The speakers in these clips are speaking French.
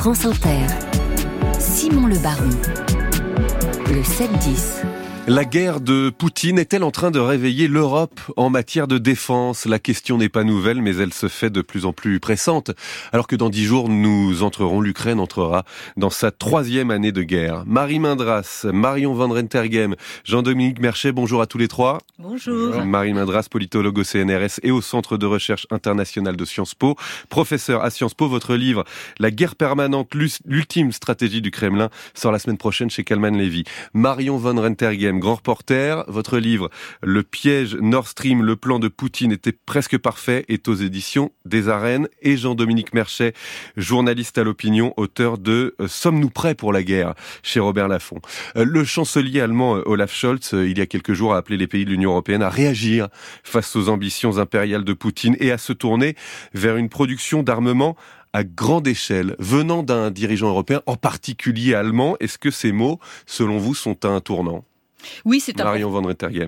France Inter, Simon Le Baron, le 7-10. La guerre de Poutine est-elle en train de réveiller l'Europe en matière de défense? La question n'est pas nouvelle, mais elle se fait de plus en plus pressante. Alors que dans dix jours, nous entrerons, l'Ukraine entrera dans sa troisième année de guerre. Marie Mindras, Marion Van Rentergem, Jean-Dominique Merchet, bonjour à tous les trois. Bonjour. Marie Mindras, politologue au CNRS et au Centre de recherche internationale de Sciences Po. Professeur à Sciences Po, votre livre La guerre permanente, l'ultime stratégie du Kremlin sort la semaine prochaine chez Kalman Levy. Marion Van Rentergem, grand reporter. Votre livre, Le piège Nord Stream, le plan de Poutine était presque parfait, est aux éditions des Arènes. Et Jean-Dominique Merchet, journaliste à l'opinion, auteur de euh, Sommes-nous prêts pour la guerre? Chez Robert Laffont. Euh, le chancelier allemand euh, Olaf Scholz, il y a quelques jours, a appelé les pays de l'Union européenne à réagir face aux ambitions impériales de Poutine et à se tourner vers une production d'armement à grande échelle, venant d'un dirigeant européen, en particulier allemand. Est-ce que ces mots, selon vous, sont un tournant? Oui, c'est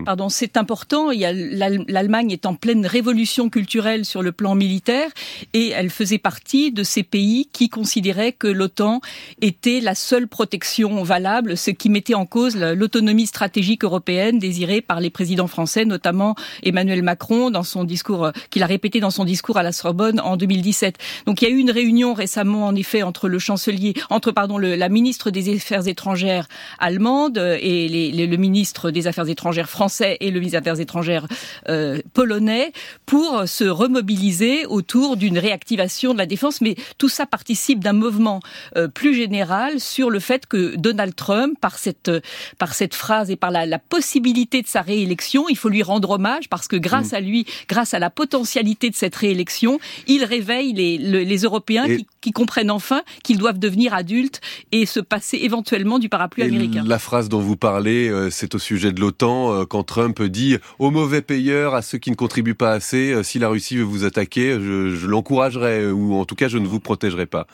Pardon, c'est important. L'Allemagne est en pleine révolution culturelle sur le plan militaire et elle faisait partie de ces pays qui considéraient que l'OTAN était la seule protection valable, ce qui mettait en cause l'autonomie stratégique européenne désirée par les présidents français, notamment Emmanuel Macron dans son discours euh, qu'il a répété dans son discours à la Sorbonne en 2017. Donc il y a eu une réunion récemment en effet entre le chancelier, entre pardon le, la ministre des Affaires étrangères allemande et les, les, le ministre des Affaires étrangères français et le ministre des Affaires étrangères euh, polonais pour se remobiliser autour d'une réactivation de la défense. Mais tout ça participe d'un mouvement euh, plus général sur le fait que Donald Trump, par cette, par cette phrase et par la, la possibilité de sa réélection, il faut lui rendre hommage parce que grâce mm. à lui, grâce à la potentialité de cette réélection, il réveille les, les, Européens qui, qui, comprennent enfin qu'ils doivent devenir adultes et se passer éventuellement du parapluie américain. La phrase dont vous parlez, euh, c'est au sujet de l'OTAN, euh, quand Trump dit aux mauvais payeurs, à ceux qui ne contribuent pas assez, euh, si la Russie veut vous attaquer, je, je l'encouragerai, ou en tout cas je ne vous protégerai pas.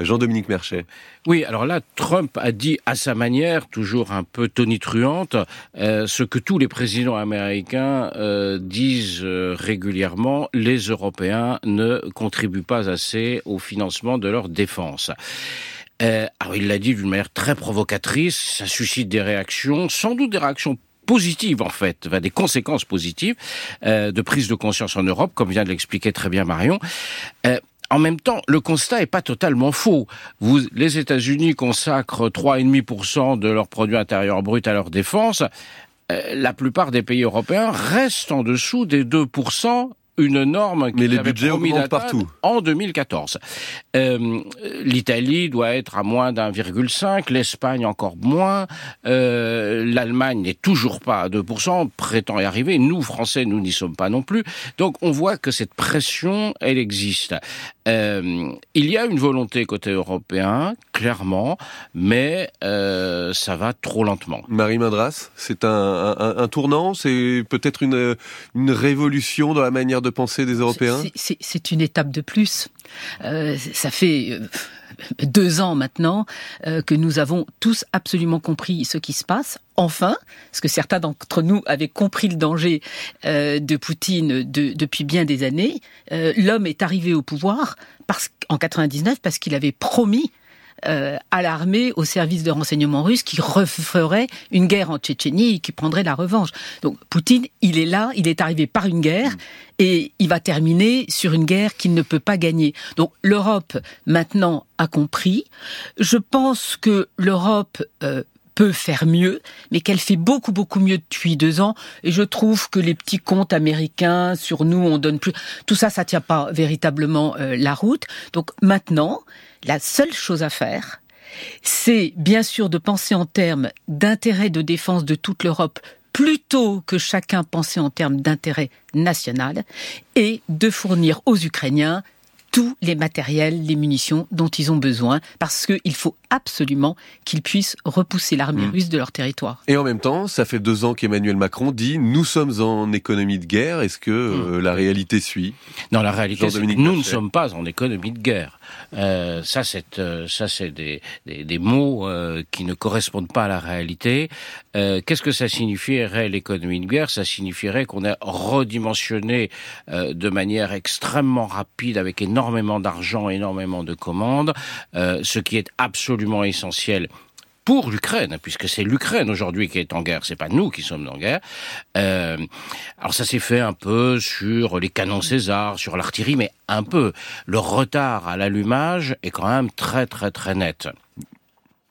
Jean-Dominique Merchet. Oui, alors là, Trump a dit à sa manière, toujours un peu tonitruante, euh, ce que tous les présidents américains euh, disent euh, régulièrement, les Européens ne contribuent pas assez au financement de leur défense. Euh, alors il l'a dit d'une manière très provocatrice, ça suscite des réactions, sans doute des réactions positives en fait, des conséquences positives euh, de prise de conscience en Europe, comme vient de l'expliquer très bien Marion. Euh, en même temps, le constat est pas totalement faux. Vous, les États-Unis consacrent 3,5% de leur produit intérieur brut à leur défense. Euh, la plupart des pays européens restent en dessous des 2% une norme qui Mais les budgets augmentent partout. en 2014. Euh, L'Italie doit être à moins d'1,5, l'Espagne encore moins, euh, l'Allemagne n'est toujours pas à 2%, prétend y arriver. Nous, Français, nous n'y sommes pas non plus. Donc on voit que cette pression, elle existe. Euh, il y a une volonté côté européen, clairement, mais euh, ça va trop lentement. Marie Madras, c'est un, un, un, tournant, c'est peut-être une, une révolution dans la manière de penser des Européens? C'est une étape de plus. Euh, ça fait euh, deux ans maintenant euh, que nous avons tous absolument compris ce qui se passe. Enfin, parce que certains d'entre nous avaient compris le danger de Poutine de, depuis bien des années, l'homme est arrivé au pouvoir parce, en 99 parce qu'il avait promis euh, à l'armée, au service de renseignement russe, qui referait une guerre en Tchétchénie et qui prendrait la revanche. Donc Poutine, il est là, il est arrivé par une guerre et il va terminer sur une guerre qu'il ne peut pas gagner. Donc l'Europe maintenant a compris. Je pense que l'Europe euh, peut faire mieux, mais qu'elle fait beaucoup beaucoup mieux depuis deux ans. Et je trouve que les petits comptes américains sur nous, on donne plus, tout ça, ça tient pas véritablement euh, la route. Donc maintenant, la seule chose à faire, c'est bien sûr de penser en termes d'intérêt de défense de toute l'Europe plutôt que chacun penser en termes d'intérêt national et de fournir aux Ukrainiens tous les matériels, les munitions dont ils ont besoin, parce qu'il faut absolument qu'ils puissent repousser l'armée mmh. russe de leur territoire. Et en même temps, ça fait deux ans qu'Emmanuel Macron dit nous sommes en économie de guerre. Est-ce que euh, mmh. la réalité suit? Non, la réalité, c'est que nous ne sommes pas en économie de guerre. Euh, ça, c'est euh, ça, c'est des, des, des mots euh, qui ne correspondent pas à la réalité. Euh, Qu'est-ce que ça signifierait l'économie de guerre? Ça signifierait qu'on a redimensionné de manière extrêmement rapide, avec énormément d'argent, énormément de commandes, ce qui est absolument essentiel pour l'Ukraine, puisque c'est l'Ukraine aujourd'hui qui est en guerre, c'est pas nous qui sommes en guerre. Euh, alors ça s'est fait un peu sur les canons César, sur l'artillerie, mais un peu. Le retard à l'allumage est quand même très très très net.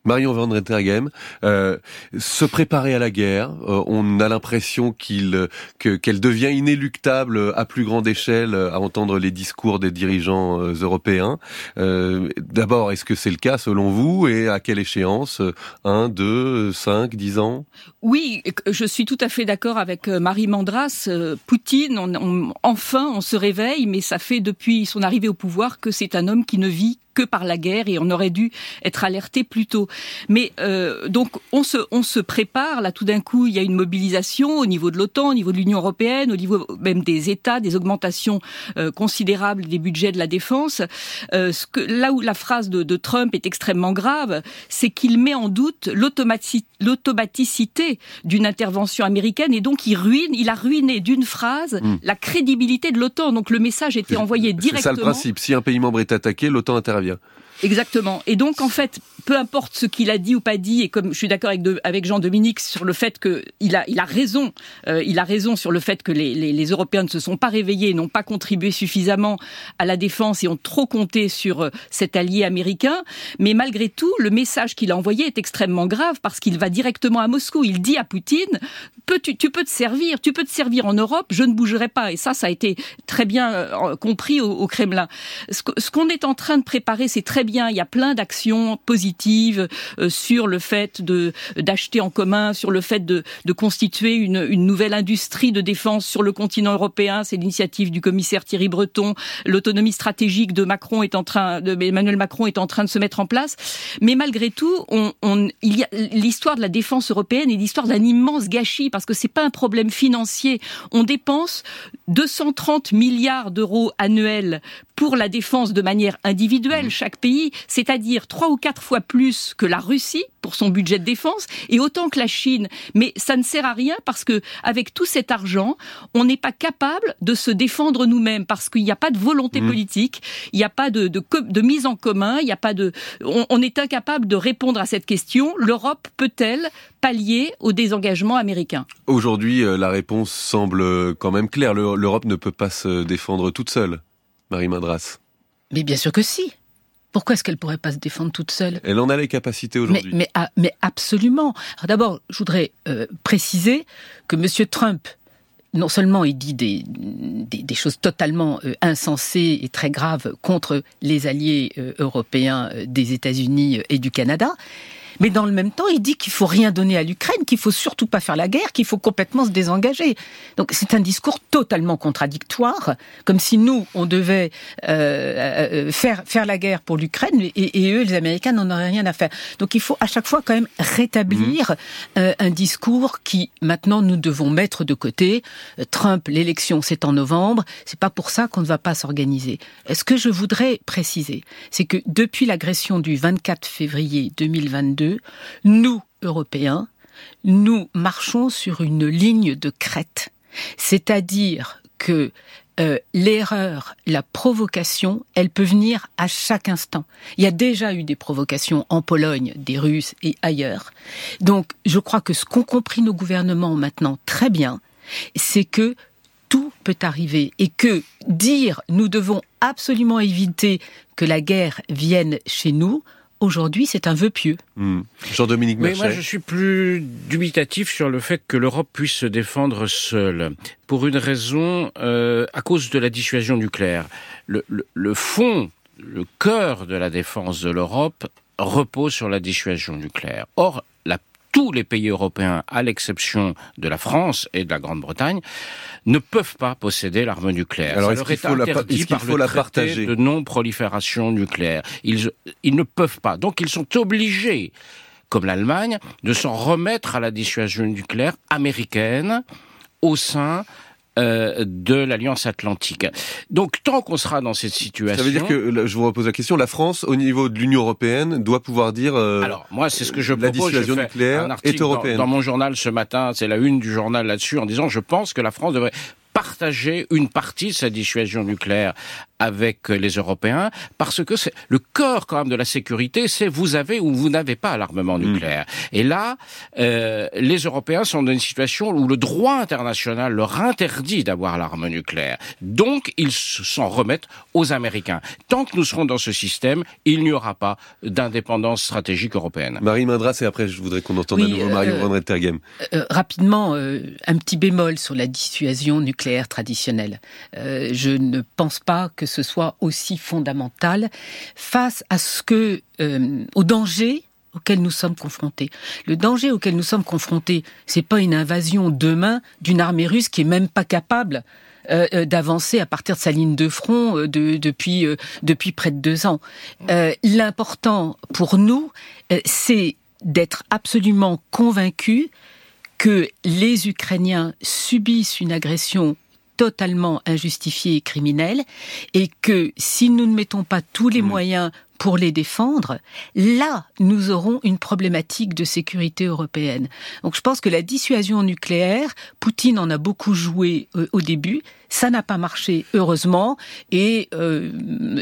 Marion Van Rettergem, euh, se préparer à la guerre, euh, on a l'impression qu'il que qu'elle devient inéluctable à plus grande échelle à entendre les discours des dirigeants euh, européens. Euh, d'abord, est-ce que c'est le cas selon vous et à quelle échéance Un, deux, cinq, dix ans? Oui, je suis tout à fait d'accord avec Marie Mandras. Poutine, on, enfin, on se réveille, mais ça fait depuis son arrivée au pouvoir que c'est un homme qui ne vit que par la guerre et on aurait dû être alerté plus tôt. Mais euh, donc on se on se prépare là tout d'un coup il y a une mobilisation au niveau de l'OTAN, au niveau de l'Union européenne, au niveau même des États, des augmentations euh, considérables des budgets de la défense. Euh, ce que, là où la phrase de, de Trump est extrêmement grave, c'est qu'il met en doute l'automaticité d'une intervention américaine et donc il ruine, il a ruiné d'une phrase mm. la crédibilité de l'OTAN. Donc le message était envoyé directement. C'est ça le principe. Si un pays membre est attaqué, l'OTAN intervient intervient. Exactement. Et donc, en fait, peu importe ce qu'il a dit ou pas dit, et comme je suis d'accord avec, Jean-Dominique sur le fait qu'il a, il a raison, euh, il a raison sur le fait que les, les, Européens ne se sont pas réveillés, n'ont pas contribué suffisamment à la défense et ont trop compté sur euh, cet allié américain. Mais malgré tout, le message qu'il a envoyé est extrêmement grave parce qu'il va directement à Moscou. Il dit à Poutine, peux, tu, tu, peux te servir, tu peux te servir en Europe, je ne bougerai pas. Et ça, ça a été très bien euh, compris au Kremlin. Ce qu'on est en train de préparer, c'est très bien. Il y a plein d'actions positives euh, sur le fait de d'acheter en commun, sur le fait de, de constituer une, une nouvelle industrie de défense sur le continent européen. C'est l'initiative du commissaire Thierry Breton. L'autonomie stratégique de Macron est en train, de Emmanuel Macron est en train de se mettre en place. Mais malgré tout, on, il y a l'histoire de la défense européenne est l'histoire d'un immense gâchis parce que c'est pas un problème financier. On dépense 230 milliards d'euros annuels pour la défense de manière individuelle, mmh. chaque pays, c'est-à-dire trois ou quatre fois plus que la Russie pour son budget de défense et autant que la Chine. Mais ça ne sert à rien parce que avec tout cet argent, on n'est pas capable de se défendre nous-mêmes parce qu'il n'y a pas de volonté mmh. politique, il n'y a pas de, de, de, mise en commun, il n'y a pas de, on, on est incapable de répondre à cette question. L'Europe peut-elle pallier au désengagement américain? Aujourd'hui, euh, la réponse semble quand même claire. L'Europe ne peut pas se défendre toute seule. Marie Madras Mais bien sûr que si. Pourquoi est-ce qu'elle pourrait pas se défendre toute seule? Elle en a les capacités aujourd'hui. Mais, mais, ah, mais, absolument. D'abord, je voudrais euh, préciser que M. Trump, non seulement il dit des, des, des choses totalement euh, insensées et très graves contre les alliés euh, européens des États-Unis et du Canada, mais dans le même temps, il dit qu'il faut rien donner à l'Ukraine, qu'il faut surtout pas faire la guerre, qu'il faut complètement se désengager. Donc c'est un discours totalement contradictoire, comme si nous on devait euh, euh, faire faire la guerre pour l'Ukraine et, et, eux les Américains n'en auraient rien à faire. Donc il faut à chaque fois quand même rétablir mmh. euh, un discours qui maintenant nous devons mettre de côté. Trump, l'élection c'est en novembre, c'est pas pour ça qu'on ne va pas s'organiser. Ce que je voudrais préciser, c'est que depuis l'agression du 24 février 2022 nous, Européens, nous marchons sur une ligne de crête. C'est-à-dire que euh, l'erreur, la provocation, elle peut venir à chaque instant. Il y a déjà eu des provocations en Pologne, des Russes et ailleurs. Donc, je crois que ce qu'ont compris nos gouvernements maintenant très bien, c'est que tout peut arriver et que dire nous devons absolument éviter que la guerre vienne chez nous, aujourd'hui, c'est un vœu pieux. Mmh. Jean-Dominique Mais moi, je suis plus dubitatif sur le fait que l'Europe puisse se défendre seule. Pour une raison, euh, à cause de la dissuasion nucléaire. Le, le, le fond, le cœur de la défense de l'Europe repose sur la dissuasion nucléaire. Or, la tous les pays européens, à l'exception de la France et de la Grande-Bretagne, ne peuvent pas posséder l'arme nucléaire. Alors, est-ce qu'il faut, la, est qu faut la partager de non-prolifération nucléaire ils, ils ne peuvent pas. Donc, ils sont obligés, comme l'Allemagne, de s'en remettre à la dissuasion nucléaire américaine au sein euh, de l'Alliance Atlantique. Donc tant qu'on sera dans cette situation... Ça veut dire que, je vous repose la question, la France, au niveau de l'Union Européenne, doit pouvoir dire... Euh, Alors moi, c'est ce que je la propose. dissuasion je fais nucléaire un article est européenne. Dans, dans mon journal ce matin, c'est la une du journal là-dessus, en disant, je pense que la France devrait partager une partie de sa dissuasion nucléaire avec les Européens, parce que c'est le corps quand même de la sécurité, c'est vous avez ou vous n'avez pas l'armement nucléaire. Et là, euh, les Européens sont dans une situation où le droit international leur interdit d'avoir l'arme nucléaire. Donc, ils s'en remettent aux Américains. Tant que nous serons dans ce système, il n'y aura pas d'indépendance stratégique européenne. Marie Mindras, et après je voudrais qu'on entende Oui, à nouveau Mario euh, Van Rettergem. Euh, rapidement, euh, un petit bémol sur la dissuasion nucléaire traditionnelle. Euh, je ne pense pas que ce soit aussi fondamental face euh, au danger auquel nous sommes confrontés. Le danger auquel nous sommes confrontés, c'est pas une invasion demain d'une armée russe qui est même pas capable euh, euh, d'avancer à partir de sa ligne de front de- depuis depuis près de deux ans. L'important pour nous, c'est d'être absolument convaincus que les Ukrainiens subissent une agression totalement injustifiée et criminelle et que si nous ne mettons pas tous les moyens pour les défendre, là, nous aurons une problématique de sécurité européenne. Donc je pense que la dissuasion nucléaire, Poutine en a beaucoup joué euh, au début, ça n'a pas marché, heureusement, et euh,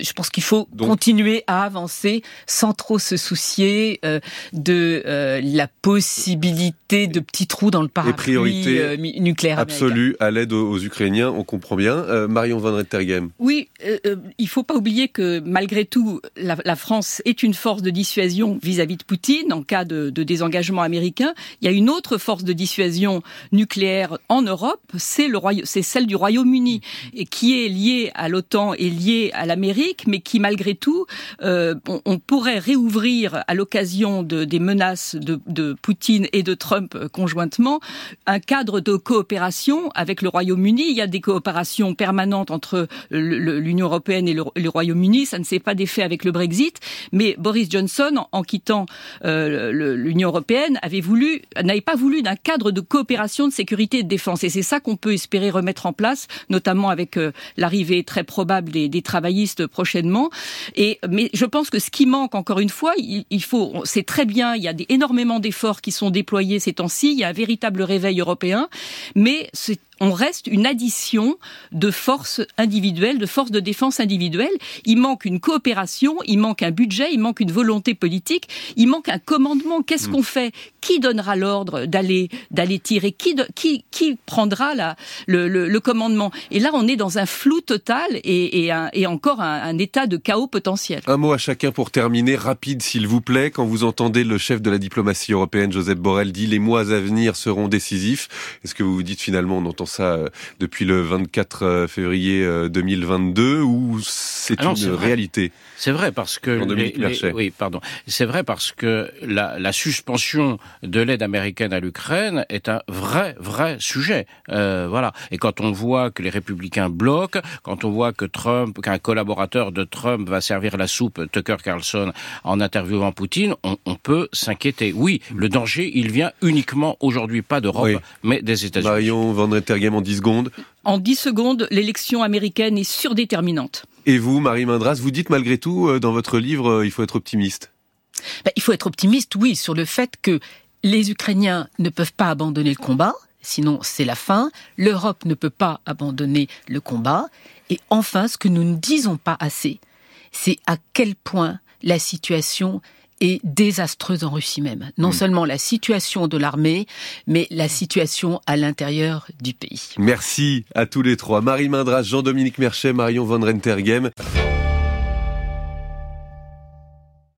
je pense qu'il faut Donc- continuer à avancer sans trop se soucier euh, de euh, la possibilité de petits trous dans le parapluie priorité euh, mi- nucléaire américain. Absolue à l'aide aux, aux Ukrainiens, on comprend bien. Euh, Marion Van Rettergem. Oui, euh, euh, il faut pas oublier que malgré tout, la, la France est une force de dissuasion vis-à-vis de Poutine en cas de, désengagement américain. Il y a une autre force de dissuasion nucléaire en Europe, c'est c'est celle du Royaume-Uni, qui est liée à l'OTAN et liée à l'Amérique, mais qui malgré tout, euh, on, pourrait réouvrir à l'occasion de, des menaces de, Poutine et de Trump euh, conjointement un cadre de coopération avec le Royaume-Uni. Il y a des coopérations permanentes entre l'Union européenne et le, le Royaume-Uni. Ça ne s'est pas défait avec le Brexit, mais Boris Johnson, en, quittant euh, l'Union européenne, n'avait pas voulu d'un cadre de coopération de sécurité et de défense. Et c'est ça qu'on peut espérer remettre en place, notamment avec euh, l'arrivée très probable des, travaillistes prochainement. Et mais je pense que ce qui manque encore une fois, il, il faut, c'est très bien, il y a des, énormément d'efforts qui sont déployés ces temps-ci, il y a un véritable réveil européen, mais c'est on reste une addition de forces individuelles, de forces de défense individuelles. Il manque une coopération, il manque un budget, il manque une volonté politique, il manque un commandement. Qu'est-ce qu'on fait? Qui donnera l'ordre d'aller d'aller tirer? Qui, de- qui qui prendra la, le, le, le commandement? Et là, on est dans un flou total et, et, un- et encore un, un état de chaos potentiel. Un mot à chacun pour terminer, rapide s'il vous plaît. Quand vous entendez le chef de la diplomatie européenne, Joseph Borrell, dit les mois à venir seront décisifs, est-ce que vous vous dites finalement, on entend ça euh, depuis le 24 février euh, 2022 ou c'est Ah une réalité? C'est vrai parce que les- les- oui, pardon. C'est vrai parce que la, la suspension de l'aide américaine à l'Ukraine est un vrai, vrai sujet. Euh, voilà. Et quand on voit que les républicains bloquent, quand on voit que Trump, qu'un collaborateur de Trump va servir la soupe, Tucker Carlson, en interviewant Poutine, on, on peut s'inquiéter. Oui, le danger, il vient uniquement aujourd'hui, pas d'Europe, Oui. mais des États-Unis. Marion Van Rettergem en 10 secondes. En 10 secondes, l'élection américaine est surdéterminante. Et vous, Marie Mindras, vous dites malgré tout euh, dans votre livre, euh, il faut être optimiste. Ben, il faut être optimiste, oui, sur le fait que les Ukrainiens ne peuvent pas abandonner le combat, sinon c'est la fin. L'Europe ne peut pas abandonner le combat. Et enfin, ce que nous ne disons pas assez, c'est à quel point la situation est désastreuse en Russie même. Non seulement la situation de l'armée, mais la situation à l'intérieur du pays. Merci à tous les trois. Marie Mindras, Jean-Dominique Merchet, Marion Van Rentergem.